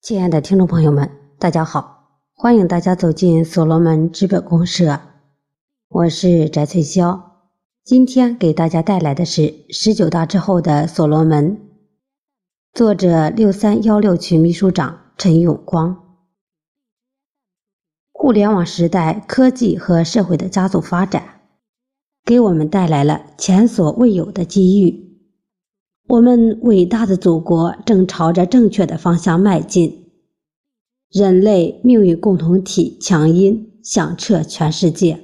亲爱的听众朋友们，大家好！欢迎大家走进所罗门资本公社，我是翟翠霄。今天给大家带来的是十九大之后的所罗门，作者六三幺六区秘书长陈永光。互联网时代，科技和社会的加速发展，给我们带来了前所未有的机遇。我们伟大的祖国正朝着正确的方向迈进，人类命运共同体强音响彻全世界。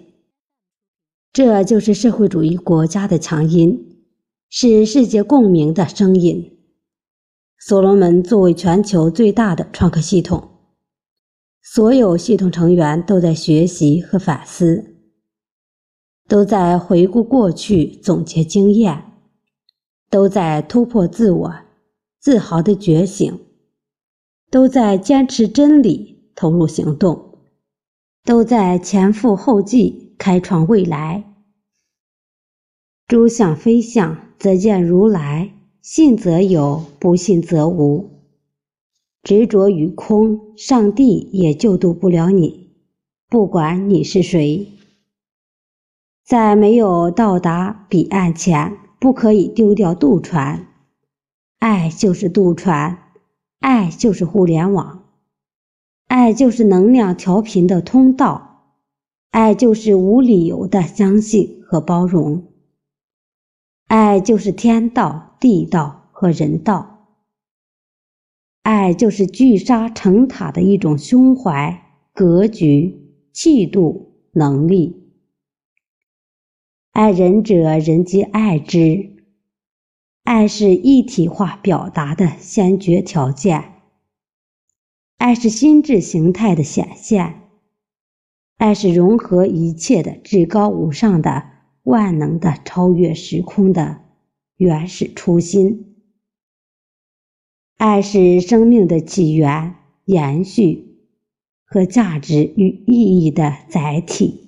这就是社会主义国家的强音，是世界共鸣的声音。所罗门作为全球最大的创客系统，所有系统成员都在学习和反思，都在回顾过去，总结经验。都在突破自我，自豪的觉醒；都在坚持真理，投入行动；都在前赴后继，开创未来。诸相非相，则见如来；信则有，不信则无。执着于空，上帝也救度不了你，不管你是谁。在没有到达彼岸前。不可以丢掉渡船，爱就是渡船，爱就是互联网，爱就是能量调频的通道，爱就是无理由的相信和包容，爱就是天道、地道和人道，爱就是聚沙成塔的一种胸怀、格局、气度、能力。爱人者，人皆爱之。爱是一体化表达的先决条件。爱是心智形态的显现。爱是融合一切的至高无上的万能的超越时空的原始初心。爱是生命的起源、延续和价值与意义的载体。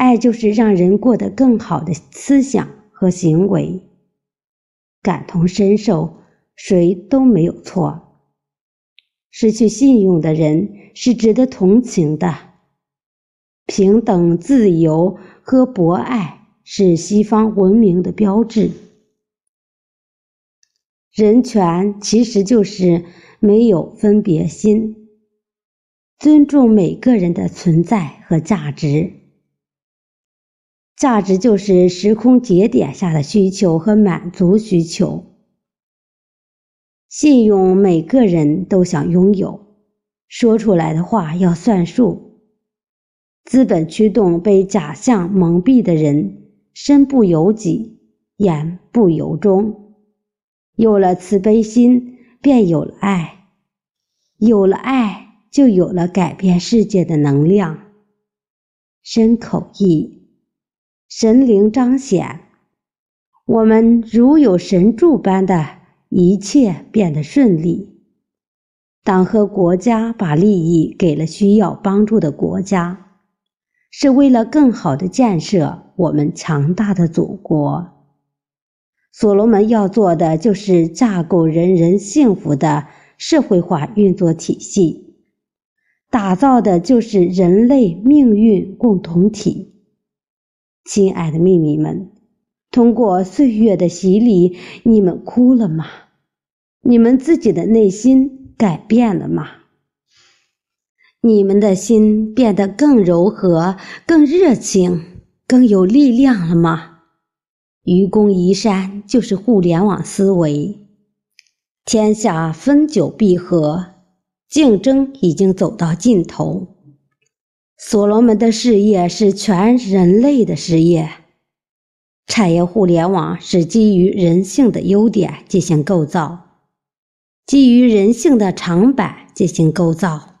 爱就是让人过得更好的思想和行为，感同身受，谁都没有错。失去信用的人是值得同情的。平等、自由和博爱是西方文明的标志。人权其实就是没有分别心，尊重每个人的存在和价值。价值就是时空节点下的需求和满足需求。信用每个人都想拥有，说出来的话要算数。资本驱动被假象蒙蔽的人，身不由己，言不由衷。有了慈悲心，便有了爱，有了爱，就有了改变世界的能量。深口意。神灵彰显，我们如有神助般的一切变得顺利。党和国家把利益给了需要帮助的国家，是为了更好的建设我们强大的祖国。所罗门要做的就是架构人人幸福的社会化运作体系，打造的就是人类命运共同体。亲爱的秘密们，通过岁月的洗礼，你们哭了吗？你们自己的内心改变了吗？你们的心变得更柔和、更热情、更有力量了吗？愚公移山就是互联网思维，天下分久必合，竞争已经走到尽头。所罗门的事业是全人类的事业，产业互联网是基于人性的优点进行构造，基于人性的长板进行构造，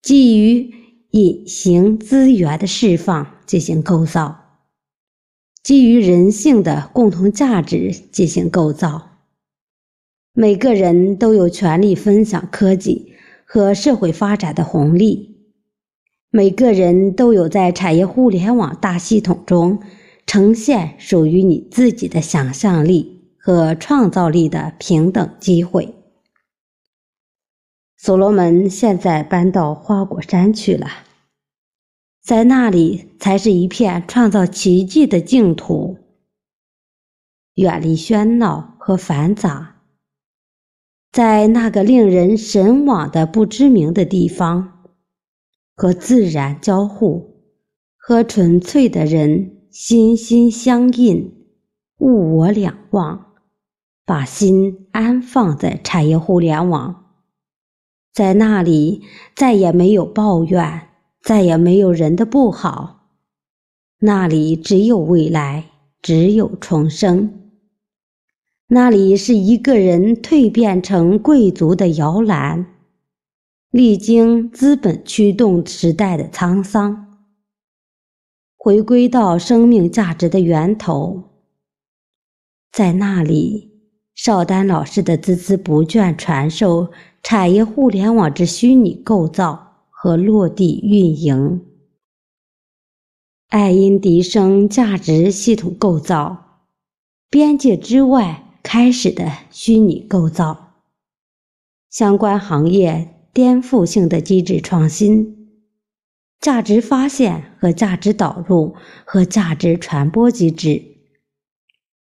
基于隐形资源的释放进行构造，基于人性的共同价值进行构造。每个人都有权利分享科技和社会发展的红利。每个人都有在产业互联网大系统中呈现属于你自己的想象力和创造力的平等机会。所罗门现在搬到花果山去了，在那里才是一片创造奇迹的净土，远离喧闹和繁杂，在那个令人神往的不知名的地方，和自然交互，和纯粹的人心心相印，物我两忘，把心安放在产业互联网。在那里，再也没有抱怨，再也没有人的不好。那里只有未来，只有重生。那里是一个人蜕变成贵族的摇篮，历经资本驱动时代的沧桑，回归到生命价值的源头。在那里，邵丹老师的孜孜不倦传授。产业互联网之虚拟构造和落地运营，爱因迪生价值系统构造，边界之外开始的虚拟构造，相关行业颠覆性的机制创新，价值发现和价值导入和价值传播机制，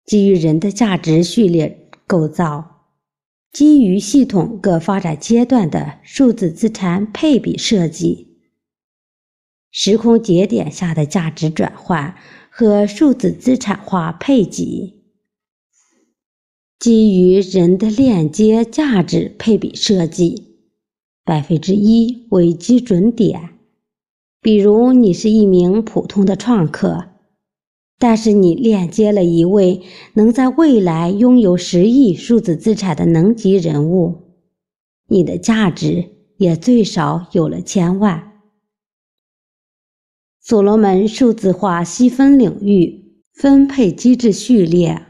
基于人的价值序列构造。基于系统各发展阶段的数字资产配比设计，时空节点下的价值转换和数字资产化配给，基于人的链接价值配比设计，百分之一为基准点。比如，你是一名普通的创客。但是你链接了一位能在未来拥有十亿数字资产的能级人物，你的价值也最少有了千万。所罗门数字化细分领域分配机制序列，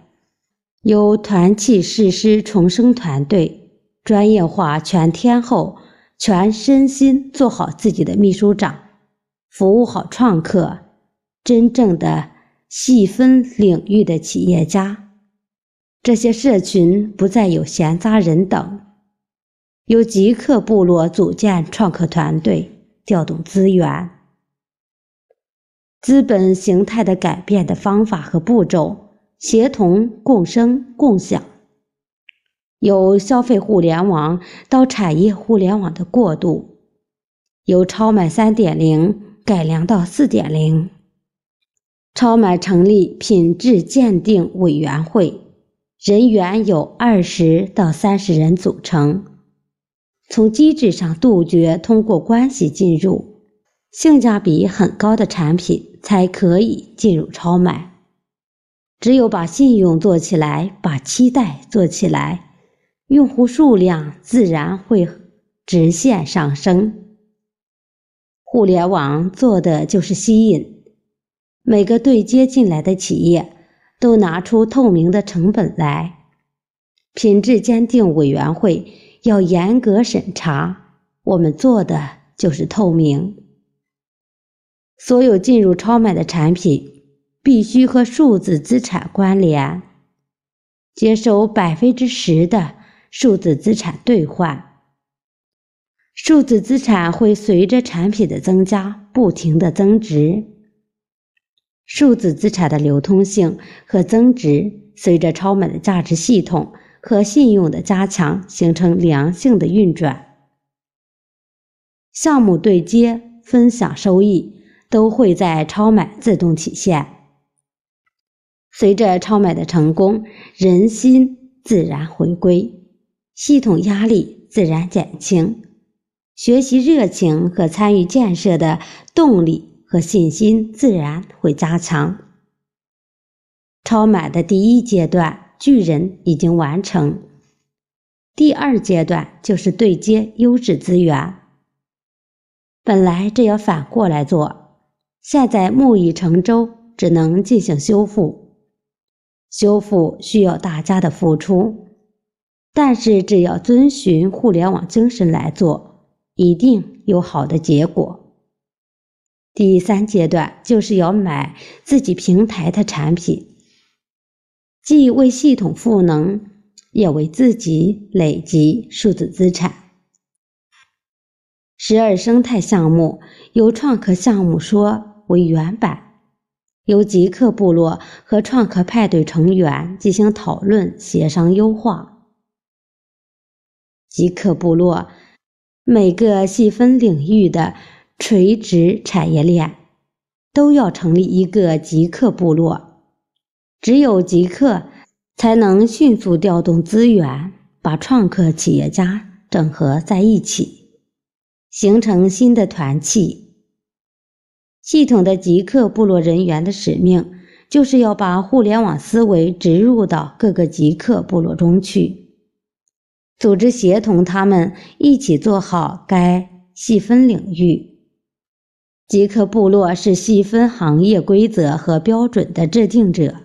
由团契誓师重生团队专业化全天候、全身心做好自己的秘书长，服务好创客，真正的。细分领域的企业家，这些社群不再有闲杂人等，由极客部落组建创客团队，调动资源。资本形态的改变的方法和步骤，协同共生共享。由消费互联网到产业互联网的过渡，由超买三点零改良到四点零。超买成立品质鉴定委员会，人员有二十到三十人组成。从机制上杜绝通过关系进入，性价比很高的产品才可以进入超买。只有把信用做起来，把期待做起来，用户数量自然会直线上升。互联网做的就是吸引。每个对接进来的企业都拿出透明的成本来，品质鉴定委员会要严格审查。我们做的就是透明。所有进入超买的产品必须和数字资产关联，接收百分之十的数字资产兑换。数字资产会随着产品的增加不停的增值。数字资产的流通性和增值，随着超买的价值系统和信用的加强，形成良性的运转。项目对接、分享收益都会在超买自动体现。随着超买的成功，人心自然回归，系统压力自然减轻，学习热情和参与建设的动力。和信心自然会加强。超买的第一阶段，巨人已经完成。第二阶段就是对接优质资源。本来这要反过来做，现在木已成舟，只能进行修复。修复需要大家的付出，但是只要遵循互联网精神来做，一定有好的结果。第三阶段就是要买自己平台的产品，既为系统赋能，也为自己累积数字资产。十二生态项目由创客项目说为原版，由极客部落和创客派对成员进行讨论协商优化。极客部落每个细分领域的垂直产业链都要成立一个极客部落，只有极客才能迅速调动资源，把创客企业家整合在一起。形成新的团契。系统的极客部落人员的使命，就是要把互联网思维植入到各个极客部落中去，组织协同他们一起做好该细分领域。极客部落是细分行业规则和标准的制定者，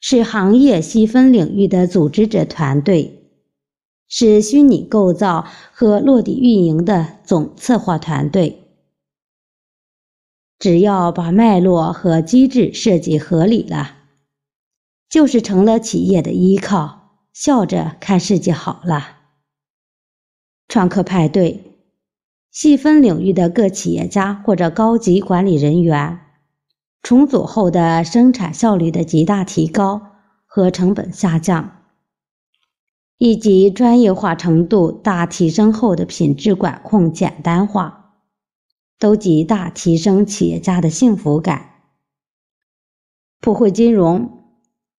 是行业细分领域的组织者团队。是虚拟构造和落地运营的总策划团队。只要把脉络和机制设计合理了，就是成了企业的依靠，笑着看世界好了。创客派对，细分领域的各企业家或者高级管理人员，重组后的生产效率的极大提高和成本下降。以及专业化程度大提升后的品质管控简单化，都极大提升企业家的幸福感。普惠金融、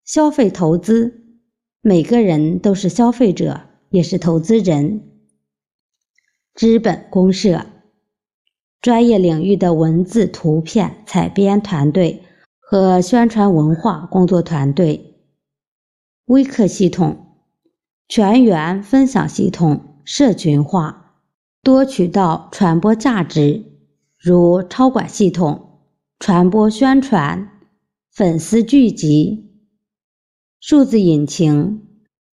消费投资，每个人都是消费者，也是投资人。资本公社，专业领域的文字、图片采编团队和宣传文化工作团队。微客系统。全员分享系统，社群化，多渠道传播价值，如超管系统、传播宣传、粉丝聚集、数字引擎、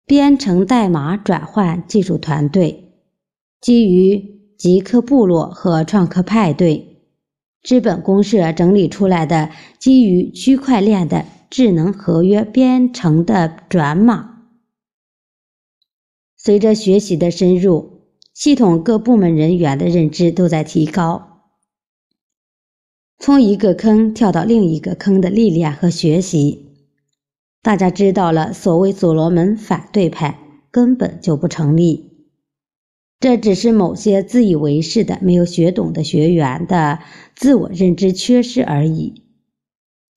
编程代码转换技术团队，基于极客部落和创客派对，资本公社整理出来的基于区块链的智能合约编程的转码。随着学习的深入，系统各部门人员的认知都在提高。从一个坑跳到另一个坑的历练和学习，大家知道了，所谓所罗门反对派根本就不成立，这只是某些自以为是的、没有学懂的学员的自我认知缺失而已。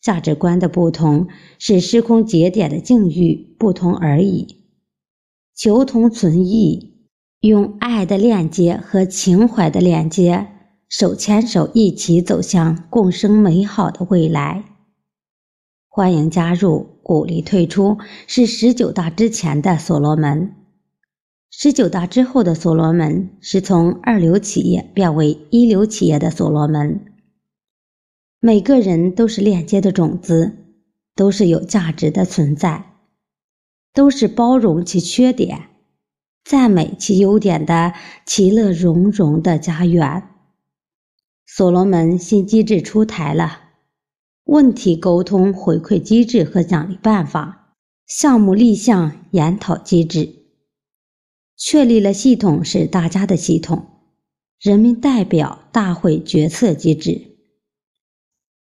价值观的不同，是时空节点的境遇不同而已。求同存异，用爱的链接和情怀的链接，手牵手一起走向共生美好的未来。欢迎加入，鼓励退出，是十九大之前的所罗门，十九大之后的所罗门是从二流企业变为一流企业的所罗门。每个人都是链接的种子，都是有价值的存在。都是包容其缺点、赞美其优点的其乐融融的家园。所罗门新机制出台了：问题沟通回馈机制和奖励办法、项目立项研讨机制，确立了系统是大家的系统，人民代表大会决策机制。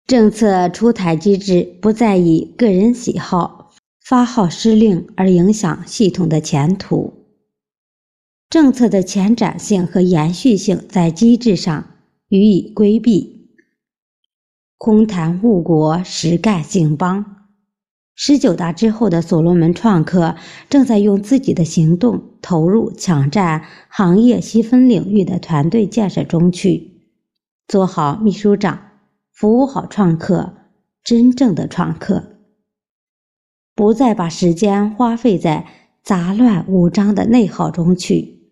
政策出台机制不再以个人喜好。发号施令而影响系统的前途，政策的前瞻性和延续性在机制上予以规避。空谈误国，实干兴邦。十九大之后的所罗门创客正在用自己的行动投入抢占行业细分领域的团队建设中去，做好秘书长，服务好创客，真正的创客。不再把时间花费在杂乱无章的内耗中去。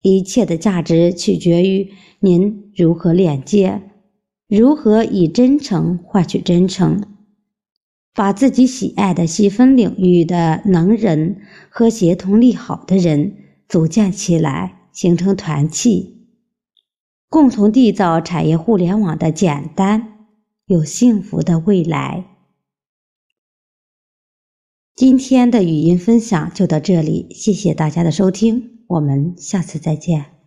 一切的价值取决于您如何链接，如何以真诚换取真诚，把自己喜爱的细分领域的能人和协同利好的人组建起来，形成团契，共同缔造产业互联网的简单又幸福的未来。今天的语音分享就到这里，谢谢大家的收听，我们下次再见。